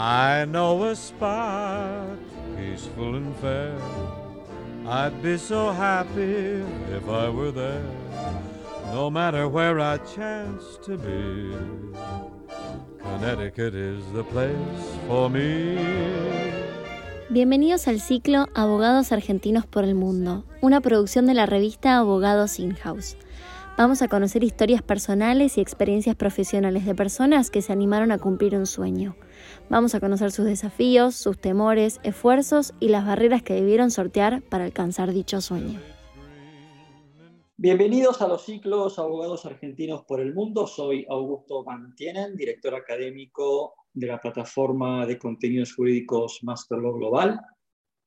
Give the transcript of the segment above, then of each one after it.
I know a spot peaceful and fair. I'd be so happy if I were there, no matter where I chance to be. Connecticut is the place for me. Bienvenidos al ciclo Abogados Argentinos por el Mundo, una producción de la revista Abogados In-House. Vamos a conocer historias personales y experiencias profesionales de personas que se animaron a cumplir un sueño. Vamos a conocer sus desafíos, sus temores, esfuerzos y las barreras que debieron sortear para alcanzar dicho sueño. Bienvenidos a los ciclos Abogados Argentinos por el Mundo. Soy Augusto Mantienen, director académico de la plataforma de contenidos jurídicos Masterlaw Global.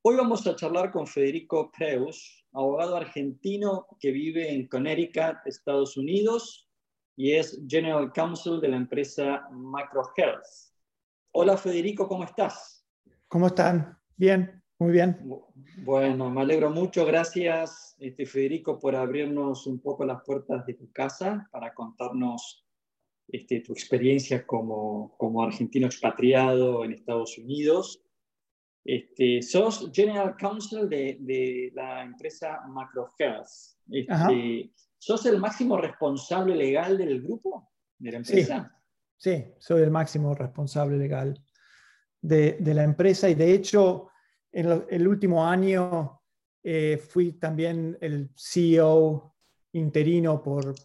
Hoy vamos a charlar con Federico Preus, abogado argentino que vive en Connecticut, Estados Unidos, y es General Counsel de la empresa Macro Health. Hola Federico, ¿cómo estás? ¿Cómo están? Bien, muy bien. Bueno, me alegro mucho. Gracias, este, Federico, por abrirnos un poco las puertas de tu casa para contarnos este, tu experiencia como, como, argentino expatriado en Estados Unidos. Este, sos General Counsel de, de la empresa Macrohealth. Este, ¿Sos el máximo responsable legal del grupo, de la empresa? Sí, soy el máximo responsable legal de, la empresa y de hecho en el último año eh, fui también el CEO interino por,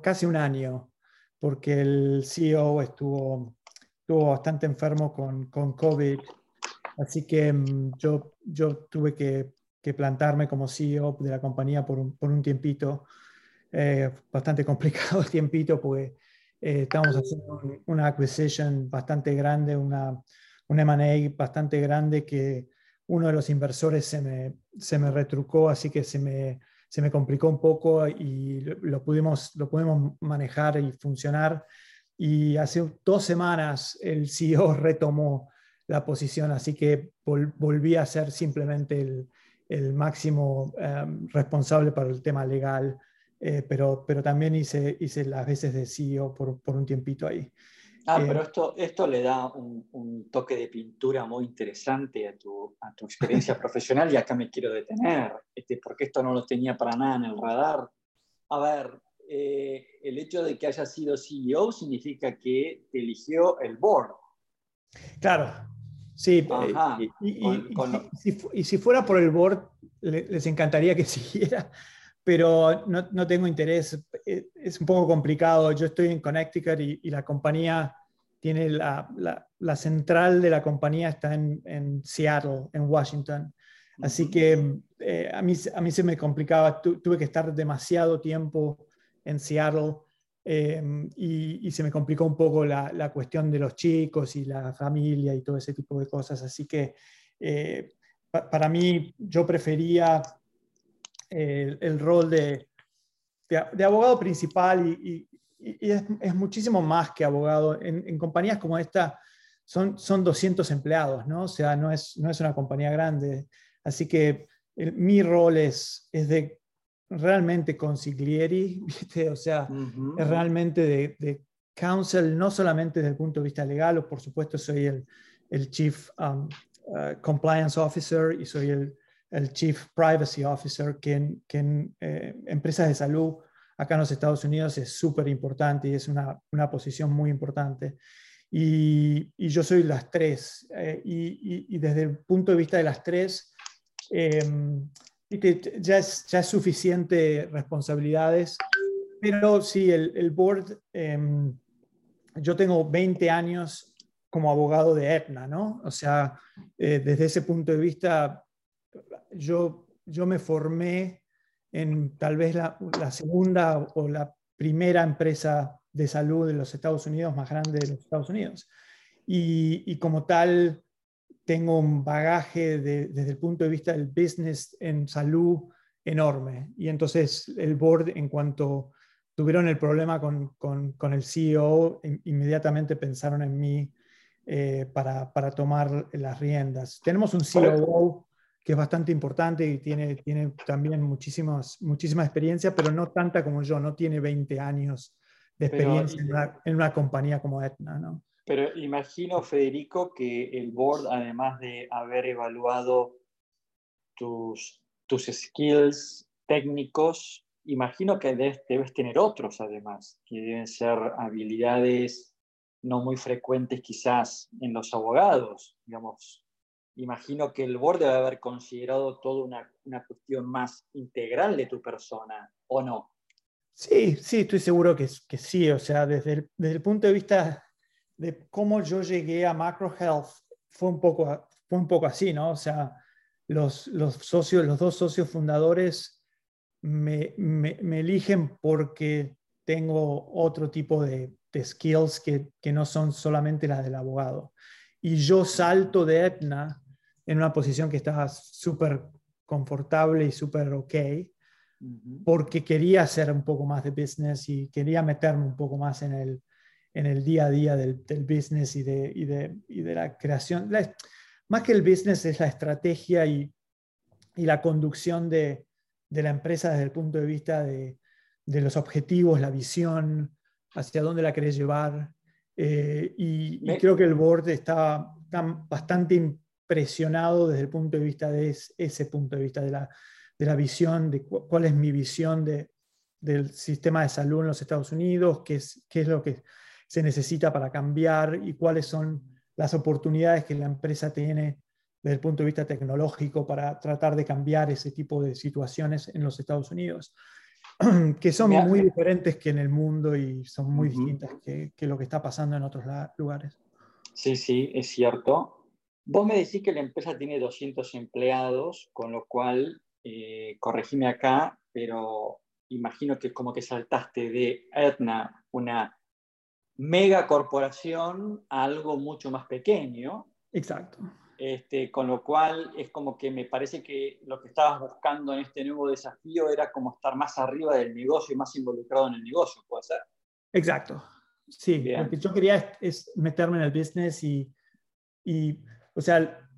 casi un año porque el CEO estuvo, estuvo bastante enfermo con, COVID, así que mm, yo, tuve que, plantarme como CEO de la compañía por un, por tiempito, eh, bastante complicado el tiempito, porque eh, estamos haciendo una acquisition bastante grande, una, un M&A bastante grande que uno de los inversores se me, se me retrucó, así que se me, se me complicó un poco y lo pudimos, lo pudimos manejar y funcionar. Y hace dos semanas el CEO retomó la posición, así que volví a ser simplemente el, el máximo em, responsable para el tema legal, eh, pero, pero también hice, hice las veces de CEO por, por un tiempito ahí. Ah, pero eh, esto, esto le da un, un, toque de pintura muy interesante a tu, a tu experiencia profesional y acá me quiero detener, este, porque esto no lo tenía para nada en el radar. A ver, eh, el hecho de que haya sido CEO significa que te eligió el board. Claro, sí. Eh, y, si, fuera por el board, les encantaría que siguiera, pero no, no, tengo interés. Eh, es un poco complicado. Yo estoy en Connecticut y, y la compañía tiene la, la, la, central de la compañía está en, en Seattle, en Washington. Así que eh, a, mí, a mí se me complicaba, tuve que estar demasiado tiempo en Seattle em, y, y, se me complicó un poco la, la, cuestión de los chicos y la familia y todo ese tipo de cosas. Así que eh, para mí yo prefería el, rol de, de, abogado principal y, y, es, es, muchísimo más que abogado. En, en, compañías como esta son, son 200 empleados, ¿no? O sea, no es, no es una compañía grande. Así que el, mi rol es, es de realmente consiglieri, ¿viste? O sea, uh -huh. es realmente de, de, counsel, no solamente desde el punto de vista legal, o por supuesto soy el, el Chief um, uh, Compliance Officer y soy el, el Chief Privacy Officer, que en, que en eh, empresas de salud acá en los Estados Unidos es súper importante y es una, una, posición muy importante. Y, y yo soy las tres. Eh, y, y, desde el punto de vista de las tres, eh, ya, es, ya es suficiente responsabilidades. Pero sí, el, el board, eh, yo tengo 20 años como abogado de Aetna, ¿no? O sea, eh, desde ese punto de vista, yo, yo me formé en tal vez la, la, segunda o la primera empresa de salud de los Estados Unidos más grande de los Estados Unidos. Y, y como tal, tengo un bagaje de, desde el punto de vista del business en salud enorme. Y entonces el board, en cuanto tuvieron el problema con, con, con el CEO, inmediatamente pensaron en mí eh, para, para, tomar las riendas. Tenemos un COO que es bastante importante y tiene, tiene también muchísimas, muchísima experiencia, pero no tanta como yo, no tiene 20 años de experiencia pero, en, una, en, una, compañía como Aetna, ¿no? Pero imagino, Federico, que el board, además de haber evaluado tus, tus skills técnicos, imagino que debes, tener otros además, que deben ser habilidades no muy frecuentes quizás en los abogados, digamos. Imagino que el board debe haber considerado toda una, una cuestión más integral de tu persona, ¿o no? Sí, sí, estoy seguro que, que sí. O sea, desde el, desde el punto de vista de cómo yo llegué a Macro Health, fue un poco, fue un poco así, ¿no? O sea, los, los socios, los dos socios fundadores me, me, eligen porque tengo otro tipo de, de skills que, que, no son solamente las del abogado. Y yo salto de Etna en una posición que estaba súper confortable y súper ok, porque quería hacer un poco más de business y quería meterme un poco más en el, en el día a día del, del business y de, y de, y de la creación. más que el business es la estrategia y, y la conducción de, de, la empresa desde el punto de vista de, de los objetivos, la visión, hacia dónde la querés llevar. Eh, y, y, creo que el board está, está, bastante impresionado desde el punto de vista de ese punto de vista de la, de la visión, de cuál es mi visión de, del sistema de salud en los Estados Unidos, qué es, qué es lo que se necesita para cambiar y cuáles son las oportunidades que la empresa tiene desde el punto de vista tecnológico para tratar de cambiar ese tipo de situaciones en los Estados Unidos, que son muy diferentes que en el mundo y son muy distintas que, que, lo que está pasando en otros lugares. Sí, sí, es cierto. Vos me decís que la empresa tiene 200 empleados, con lo cual, eh, corregime acá, pero imagino que como que saltaste de Aetna, una mega corporación, a algo mucho más pequeño. Exacto. Este, con lo cual es como que me parece que lo que estabas buscando en este nuevo desafío era como estar más arriba del negocio y más involucrado en el negocio, ¿puede ser? Exacto. Sí, lo que yo quería es, meterme en el business y, y o sea,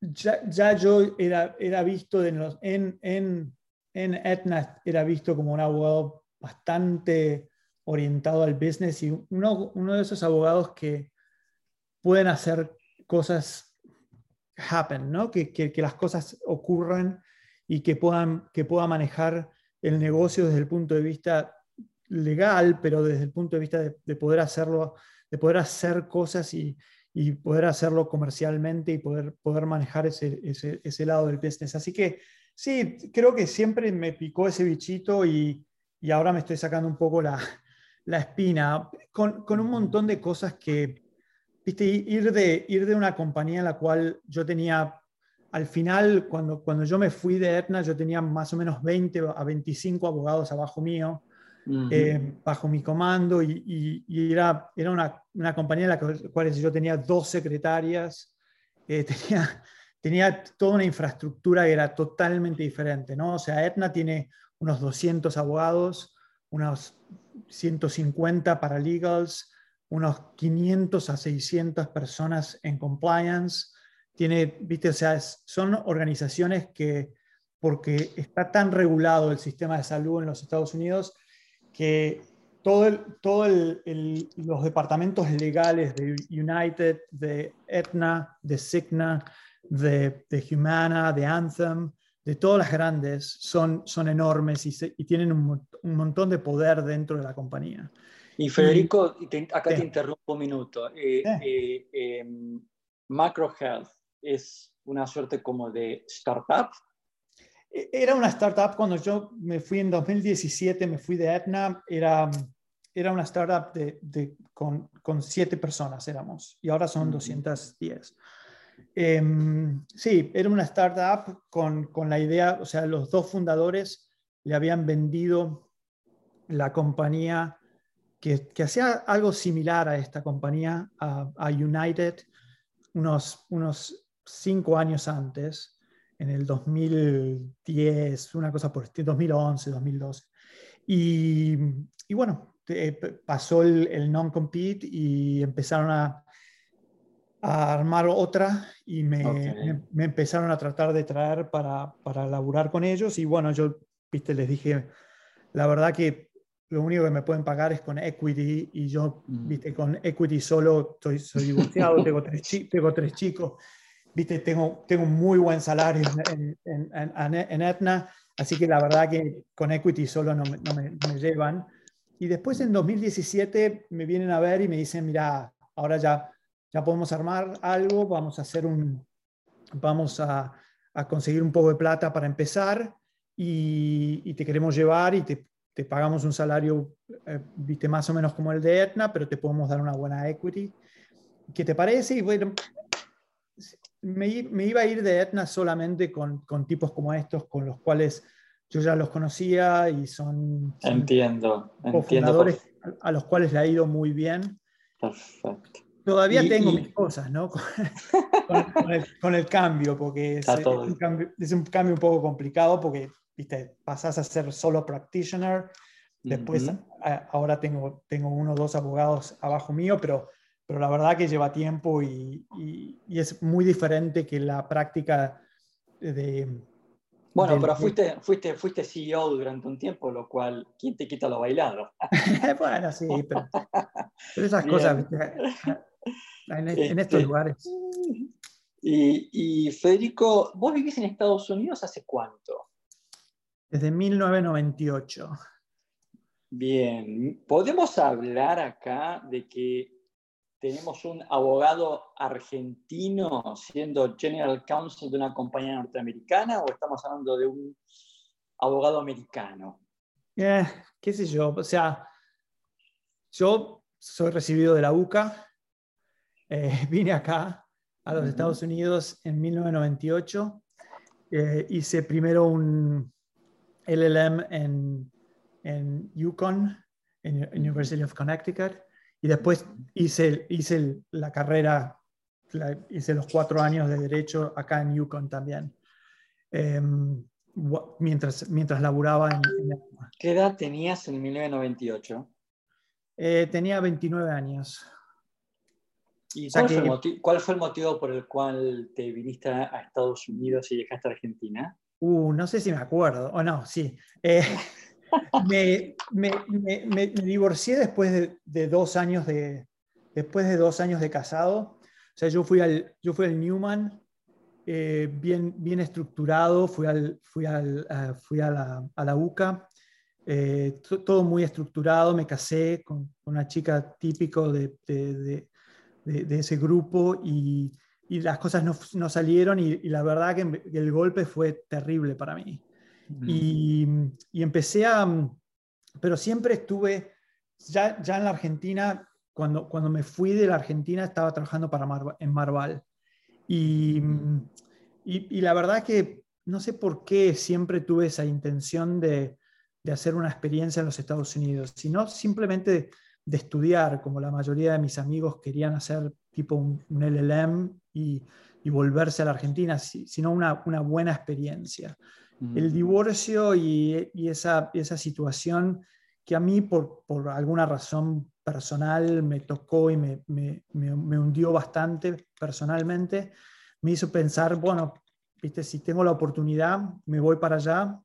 ya, yo era, era visto en, los, en, en, en Etna, era visto como un abogado bastante orientado al business y uno, uno de esos abogados que pueden hacer cosas happen, ¿no? que, que, que, las cosas ocurran y que puedan, que pueda manejar el negocio desde el punto de vista legal, pero desde el punto de vista de, de poder hacerlo, de poder hacer cosas y, y, poder hacerlo comercialmente y poder, poder manejar ese, ese, ese, lado del business. Así que sí, creo que siempre me picó ese bichito y, y ahora me estoy sacando un poco la, la espina, con, con, un montón de cosas que, viste, ir de, ir de una compañía en la cual yo tenía, al final, cuando, cuando yo me fui de Etna, yo tenía más o menos 20 a 25 abogados abajo mío, eh, bajo mi comando, y, y, era, era una, una, compañía en la cual yo tenía dos secretarias, eh, tenía, tenía toda una infraestructura que era totalmente diferente, ¿no? O sea, Etna tiene unos 200 abogados, unos 150 paralegals, unos 500 a 600 personas en compliance. Tiene, viste, o sea, son organizaciones que, porque está tan regulado el sistema de salud en los Estados Unidos, que todo, el, el, los departamentos legales de United, de Aetna, de Cigna, de, de Humana, de Anthem, de todas las grandes son, son enormes y, tienen un, montón de poder dentro de la compañía. Y Federico, acá te interrumpo un minuto. Eh, eh, em, Macro Health es una suerte como de startup. E, era una startup cuando yo me fui en 2017, me fui de Aetna, era, era una startup de, con, con, siete personas éramos y ahora son 210. Em, sí, era una startup con, con, la idea, o sea, los dos fundadores le habían vendido la compañía que, que hacía algo similar a esta compañía, a, United, unos, unos cinco años antes, en el 2010, una cosa por este, 2011, 2012. Y, y bueno, pasó el, el non-compete y empezaron a a armar otra y me, me, empezaron a tratar de traer para, para laburar con ellos y bueno, yo, viste, les dije, la verdad que lo único que me pueden pagar es con equity y yo, mm. viste, con equity solo estoy, soy divorciado, tengo, tres, tengo tres chicos, viste, tengo, tengo un muy buen salario en, en, en, en Etna, así que la verdad que con equity solo no, no, me, me, llevan. Y después en 2017 me vienen a ver y me dicen, mira, ahora ya, ya podemos armar algo, vamos a hacer un, vamos a, a conseguir un poco de plata para empezar y, y te queremos llevar y te te pagamos un salario, eh, viste, más o menos como el de Etna, pero te podemos dar una buena equity. ¿Qué te parece? Y bueno, me, me iba a ir de Etna solamente con, con, tipos como estos, con los cuales yo ya los conocía y son, entiendo, fundadores a los cuales le ha ido muy bien. Perfecto. Todavía tengo mis cosas, ¿no? con, el, con, el, cambio, porque es, es, un cambio, es un cambio un poco complicado, porque ¿viste? pasas a ser solo practitioner. Después, ahora tengo, tengo uno o dos abogados abajo mío, pero, pero la verdad que lleva tiempo y, y, es muy diferente que la práctica de... Bueno, pero fuiste, fuiste, fuiste CEO durante un tiempo, lo cual, ¿quién te quita lo bailado? bueno, sí, pero, esas cosas, en, en, estos este, lugares. Y, y Federico, ¿vos vivís en Estados Unidos hace cuánto? desde 1998. Bien, podemos hablar acá de que tenemos un abogado argentino siendo General Counsel de una compañía norteamericana o estamos hablando de un abogado americano? Eh, ¿Qué sé yo? O sea, yo soy recibido de la UCA, eh, vine acá a los Estados Unidos en 1998, eh, hice primero un, LLM en, en UConn, en University of Connecticut, y después hice, hice la carrera, hice los cuatro años de derecho acá en UConn también, em, mientras, mientras laburaba en, ¿Qué edad tenías en 1998? Eh, tenía 29 años. ¿Y cuál, fue cuál, fue el motivo por el cual te viniste a Estados Unidos y dejaste a Argentina? Uh, no sé si me acuerdo, o no, sí. Eh, me, me, me, divorcié después de, dos años de, después de dos años de casado. O sea, yo fui al, yo fui al Newman, eh, bien, bien estructurado, fui, al, fui, al, fui a, la, a la UCA, eh, todo muy estructurado, me casé con, una chica típico de, de, de ese grupo y y las cosas no, no salieron y, la verdad que el golpe fue terrible para mí. Y, y, empecé a, pero siempre estuve, ya, ya en la Argentina, cuando, cuando me fui de la Argentina estaba trabajando para en Marval. Y, y, la verdad que no sé por qué siempre tuve esa intención de, de hacer una experiencia en los Estados Unidos, sino simplemente de estudiar, como la mayoría de mis amigos querían hacer tipo un, LLM y, volverse a la Argentina, sino una, una buena experiencia. El divorcio y, esa, esa situación que a mí por, por alguna razón personal me tocó y me, me, me, hundió bastante personalmente, me hizo pensar, bueno, viste, si tengo la oportunidad, me voy para allá.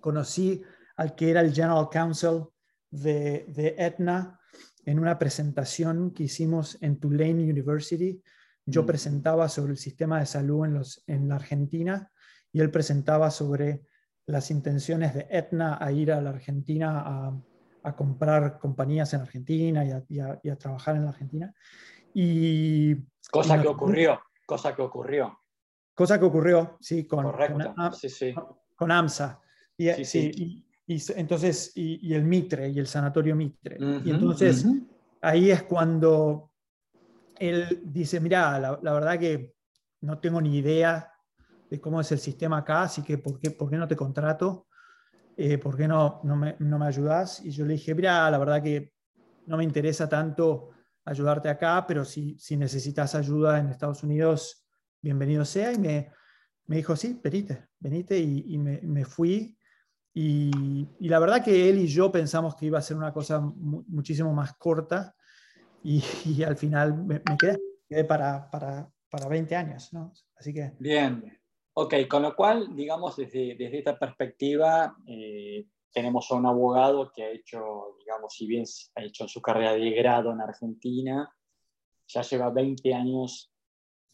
Conocí al que era el General Counsel de, de Etna en una presentación que hicimos en Tulane University. Yo mm. presentaba sobre el sistema de salud en, los, en la Argentina y él presentaba sobre las intenciones de Etna a ir a la Argentina a, a comprar compañías en Argentina y a, y a, trabajar en la Argentina. Y, cosa que ocurrió, cosa que ocurrió. Cosa que ocurrió, sí, con, con, sí, sí. con AMSA. Y, sí, y entonces, y, el Mitre, y el Sanatorio Mitre. y entonces, ahí es cuando él dice, mira, la, verdad que no tengo ni idea de cómo es el sistema acá, así que ¿por qué, por qué no te contrato? Eh, ¿Por qué no, no, me, no me? Y yo le dije, mira, la verdad que no me interesa tanto ayudarte acá, pero si, si necesitas ayuda en Estados Unidos, bienvenido sea. Y me, me dijo, sí, venite, venite. Y, y me, me, fui y, la verdad que él y yo pensamos que iba a ser una cosa muchísimo más corta y, al final me, quedé, para, para, para, 20 años. ¿no? Así que... Bien, ok, con lo cual, digamos, desde, desde esta perspectiva, eh, tenemos a un abogado que ha hecho, digamos, si bien ha hecho su carrera de grado en Argentina, ya lleva 20 años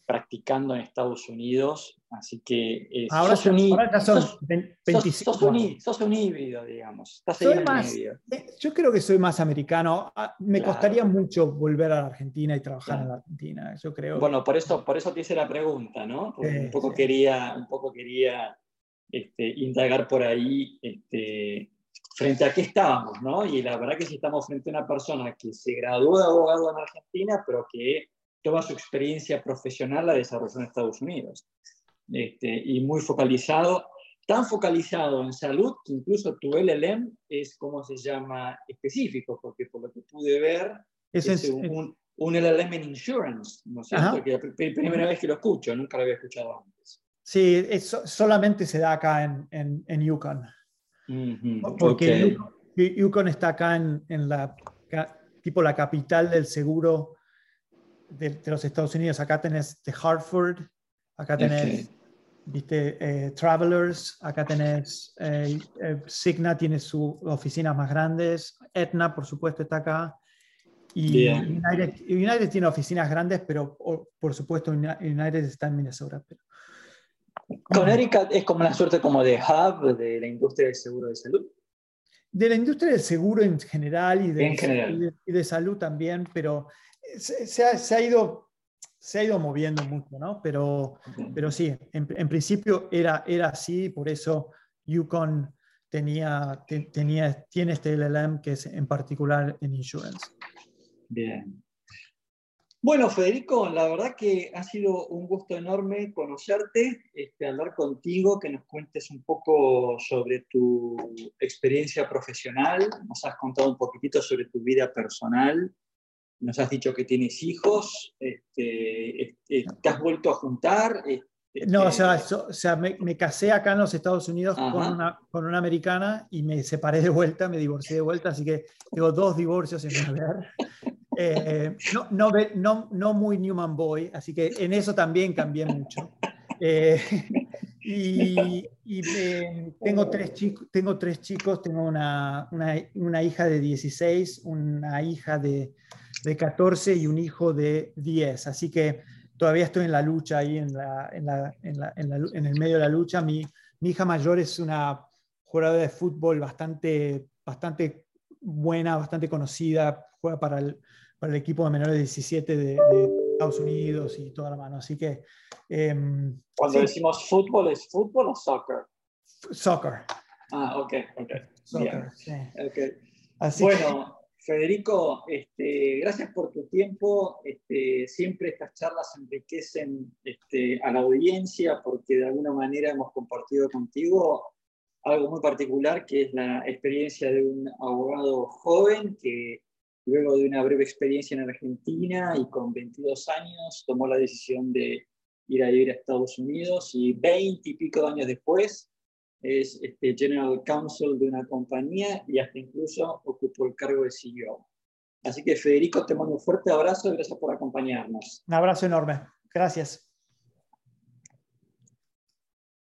practicando en Estados Unidos, así que eh, ahora, sos, un, ahora son 25 sos, un, híbrido, digamos. Eh, yo creo que soy más americano. Ah, me costaría mucho volver a la Argentina y trabajar en la Argentina. Yo creo. Bueno, por eso, por eso te hice la pregunta, ¿no? un poco quería, un poco quería este, indagar por ahí este, frente a qué estábamos, ¿no? Y la verdad que si estamos frente a una persona que se graduó de abogado en Argentina, pero que toda su experiencia profesional la desarrolló en Estados Unidos. Este, y muy focalizado, tan focalizado en salud que incluso tu LLM es, como se llama?, específico, porque por lo que pude ver, es, un, un, LLM en insurance, ¿no es cierto? Que la primera vez que lo escucho, nunca lo había escuchado antes. Sí, solamente se da acá en, en, en Yukon. Porque Yukon, está acá en, en la tipo la capital del seguro de, los Estados Unidos. Acá tenés The Hartford, acá tenés, viste, eh, Travelers, acá tenés eh, eh, Cigna, tiene sus oficinas más grandes, Aetna, por supuesto, está acá. Y United, tiene oficinas grandes, pero por supuesto United está en Minnesota. Pero, Connecticut es como una suerte como de hub de la industria del seguro de salud. De la industria del seguro en general y de, y de salud también, pero se, ha, ido, se ha ido moviendo mucho, ¿no? Pero, pero sí, en, principio era, era así, por eso Yukon tenía, tenía, tiene este LLM que es en particular en insurance. Bien. Bueno, Federico, la verdad que ha sido un gusto enorme conocerte, este, hablar contigo, que nos cuentes un poco sobre tu experiencia profesional, nos has contado un poquitito sobre tu vida personal nos has dicho que tienes hijos, este, este, te has vuelto a juntar. Este, no, o sea, me, casé acá en los Estados Unidos con una, con una, americana y me separé de vuelta, me divorcié de vuelta, así que tengo dos divorcios en mi haber. Eh, no, no, no, no, muy Newman Boy, así que en eso también cambié mucho. Eh, y, eh, tengo, tres chicos, tengo tres chicos, tengo una, una, una hija de 16, una hija de de 14 y un hijo de 10. Así que todavía estoy en la lucha ahí, en, la, en, la, en, en, el medio de la lucha. Mi, mi, hija mayor es una jugadora de fútbol bastante, bastante buena, bastante conocida, juega para el, para el equipo de menores de 17 de, Estados Unidos y toda la mano. Así que... Em, Cuando decimos fútbol, ¿es fútbol o soccer? Soccer. Ah, ok, ok. Soccer, sí. okay. Así bueno, Federico, este, gracias por tu tiempo. Este, siempre estas charlas enriquecen este, a la audiencia porque de alguna manera hemos compartido contigo algo muy particular que es la experiencia de un abogado joven que luego de una breve experiencia en Argentina y con 22 años tomó la decisión de ir a vivir a Estados Unidos y 20 y pico años después es este, General Counsel de una compañía y hasta incluso ocupó el cargo de CEO. Así que Federico, te mando un fuerte abrazo y gracias por acompañarnos. Un abrazo enorme. Gracias.